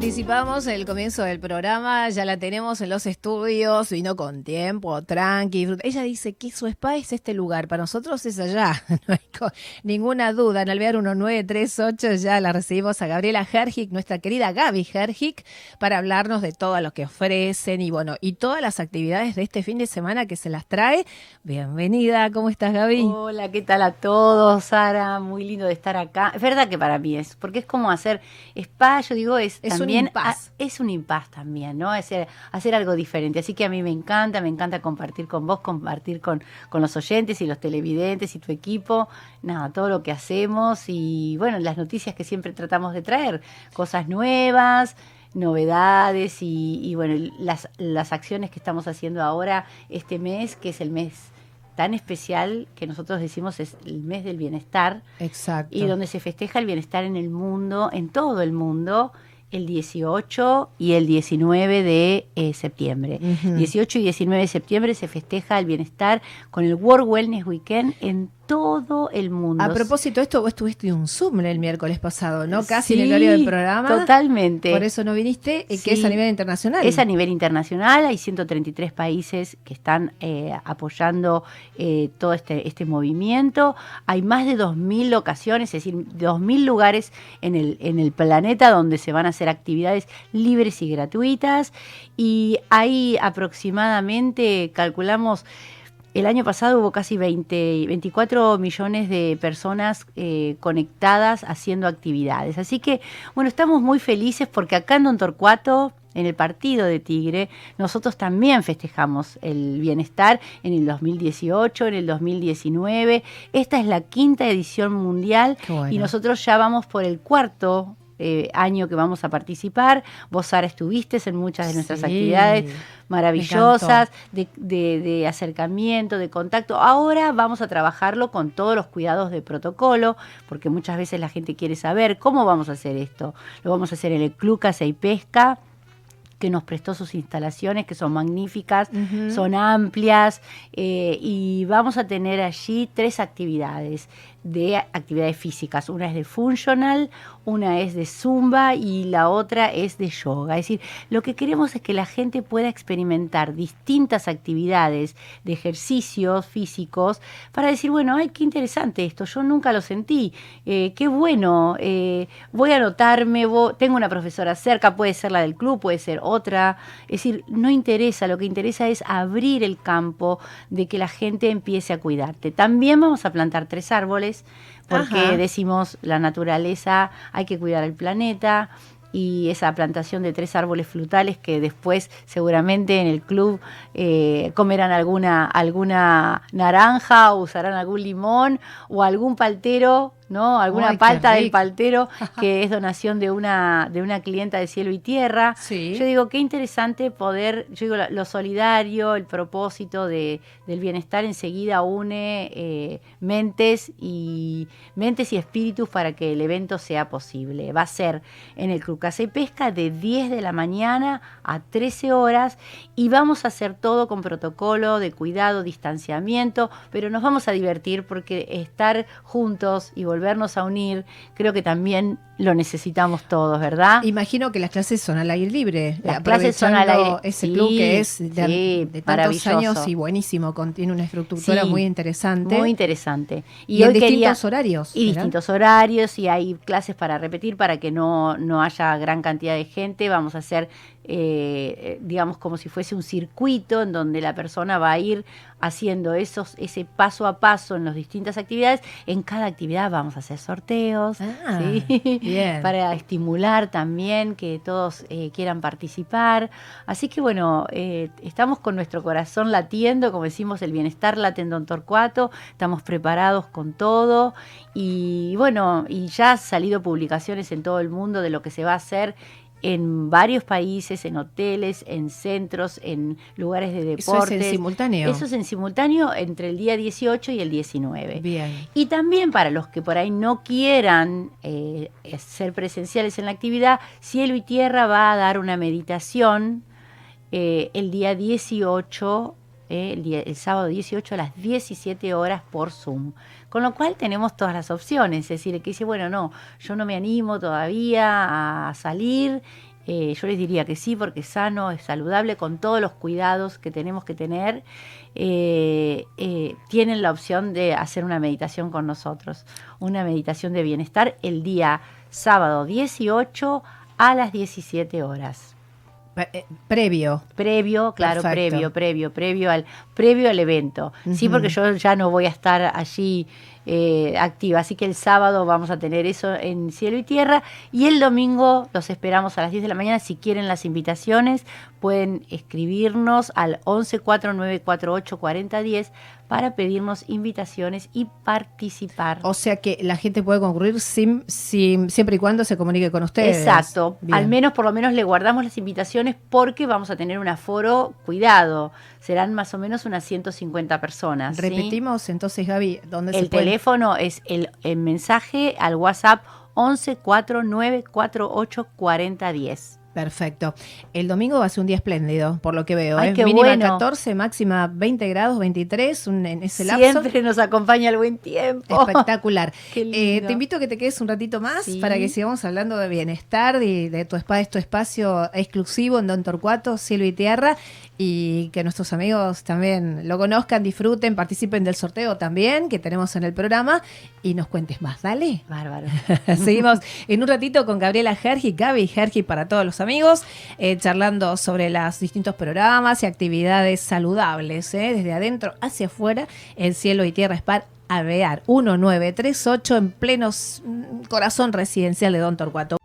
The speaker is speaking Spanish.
anticipamos el comienzo del programa, ya la tenemos en los estudios, vino con tiempo, tranqui. Ella dice que su spa es este lugar, para nosotros es allá, no hay ninguna duda. En Alvear 1938 ya la recibimos a Gabriela Hergic, nuestra querida Gaby Hergic, para hablarnos de todo lo que ofrecen y bueno, y todas las actividades de este fin de semana que se las trae. Bienvenida, ¿cómo estás Gaby? Hola, ¿qué tal a todos, Sara? Muy lindo de estar acá. Es verdad que para mí es, porque es como hacer spa, yo digo, es, es también, impas. es un impas también, ¿no? Hacer, hacer algo diferente. Así que a mí me encanta, me encanta compartir con vos, compartir con, con los oyentes y los televidentes y tu equipo, nada, todo lo que hacemos y bueno, las noticias que siempre tratamos de traer, cosas nuevas novedades y, y bueno, las, las acciones que estamos haciendo ahora este mes, que es el mes tan especial que nosotros decimos es el mes del bienestar. Exacto. Y donde se festeja el bienestar en el mundo, en todo el mundo, el 18 y el 19 de eh, septiembre. Uh -huh. 18 y 19 de septiembre se festeja el bienestar con el World Wellness Weekend en todo el mundo. A propósito esto, vos estuviste en un Zoom el miércoles pasado, ¿no? Casi sí, en el horario del programa. Totalmente. Por eso no viniste, sí. que es a nivel internacional. Es a nivel internacional, hay 133 países que están eh, apoyando eh, todo este, este movimiento. Hay más de 2.000 locaciones, es decir, 2.000 lugares en el, en el planeta donde se van a hacer actividades libres y gratuitas. Y hay aproximadamente, calculamos, el año pasado hubo casi 20, 24 millones de personas eh, conectadas haciendo actividades. Así que, bueno, estamos muy felices porque acá en Don Torcuato, en el partido de Tigre, nosotros también festejamos el bienestar en el 2018, en el 2019. Esta es la quinta edición mundial bueno. y nosotros ya vamos por el cuarto eh, año que vamos a participar. Vos, Sara, estuviste en muchas de nuestras sí, actividades maravillosas de, de, de, acercamiento, de contacto. Ahora vamos a trabajarlo con todos los cuidados de protocolo, porque muchas veces la gente quiere saber cómo vamos a hacer esto. Lo vamos a hacer en el Club Casa y Pesca que nos prestó sus instalaciones, que son magníficas, uh -huh. son amplias, eh, y vamos a tener allí tres actividades de actividades físicas. Una es de funcional, una es de zumba y la otra es de yoga. Es decir, lo que queremos es que la gente pueda experimentar distintas actividades de ejercicios físicos para decir, bueno, ay, qué interesante esto, yo nunca lo sentí, eh, qué bueno, eh, voy a anotarme, voy, tengo una profesora cerca, puede ser la del club, puede ser otra. Es decir, no interesa, lo que interesa es abrir el campo de que la gente empiece a cuidarte. También vamos a plantar tres árboles porque Ajá. decimos la naturaleza, hay que cuidar el planeta y esa plantación de tres árboles frutales que después seguramente en el club eh, comerán alguna, alguna naranja o usarán algún limón o algún paltero ¿no? Alguna Ay, palta del paltero que es donación de una, de una clienta de cielo y tierra. Sí. Yo digo, qué interesante poder, yo digo, lo solidario, el propósito de, del bienestar enseguida une eh, mentes y mentes y espíritus para que el evento sea posible. Va a ser en el Club Casa y Pesca de 10 de la mañana a 13 horas y vamos a hacer todo con protocolo de cuidado, distanciamiento, pero nos vamos a divertir porque estar juntos y volver volvernos a unir, creo que también lo necesitamos todos, ¿verdad? Imagino que las clases son al aire libre. Las clases son al aire Ese sí, club que es de, sí, de tantos años y buenísimo, tiene una estructura sí, muy interesante. Muy interesante. Y, y en distintos horarios. Y ¿verdad? distintos horarios, y hay clases para repetir para que no, no haya gran cantidad de gente. Vamos a hacer eh, digamos, como si fuese un circuito en donde la persona va a ir haciendo esos, ese paso a paso en las distintas actividades. En cada actividad vamos a hacer sorteos ah, ¿sí? para estimular también que todos eh, quieran participar. Así que bueno, eh, estamos con nuestro corazón latiendo, como decimos, el bienestar late en Don Torcuato, estamos preparados con todo y bueno, y ya han salido publicaciones en todo el mundo de lo que se va a hacer en varios países, en hoteles, en centros, en lugares de deportes. Eso es en simultáneo. Eso es en simultáneo entre el día 18 y el 19. Bien. Y también para los que por ahí no quieran eh, ser presenciales en la actividad, Cielo y Tierra va a dar una meditación eh, el día 18 eh, el, el, sábado 18 a las 17 horas por Zoom. Con lo cual tenemos todas las opciones, es decir, que dice, bueno, no, yo no me animo todavía a salir, eh, yo les diría que sí, porque es sano, es saludable, con todos los cuidados que tenemos que tener, eh, eh, tienen la opción de hacer una meditación con nosotros, una meditación de bienestar el día sábado 18 a las 17 horas. Previo. Previo, claro, previo, previo, previo al, previo al evento. Sí, porque yo ya no voy a estar allí eh, activa. Así que el sábado vamos a tener eso en cielo y tierra y el domingo los esperamos a las 10 de la mañana. Si quieren las invitaciones, pueden escribirnos al 1149484010 para pedirnos invitaciones y participar. O sea que la gente puede concurrir sin, siempre y cuando se comunique con ustedes. Exacto. Al menos, por lo menos, le guardamos las invitaciones porque vamos a tener un aforo cuidado. Serán más o menos unas 150 personas. Repetimos entonces, Gaby, ¿dónde el se puede? Teléfono es el, el mensaje al WhatsApp 11 49 48 40 10. Perfecto. El domingo va a ser un día espléndido, por lo que veo. Ay, ¿eh? Mínima 14, máxima 20 grados, 23, en ese lapso. Siempre nos acompaña el buen tiempo. Espectacular. Eh, te invito a que te quedes un ratito más para que sigamos hablando de bienestar y de tu spa, tu espacio exclusivo en Don Torcuato, Cielo y Tierra, y que nuestros amigos también lo conozcan, disfruten, participen del sorteo también que tenemos en el programa y nos cuentes más. Dale. Bárbaro. Seguimos en un ratito con Gabriela Gergi, Gaby Gergi para todos los amigos, eh, charlando sobre los distintos programas y actividades saludables, eh, desde adentro hacia afuera, el cielo y tierra Spar Avear 1938 en pleno corazón residencial de Don Torcuato.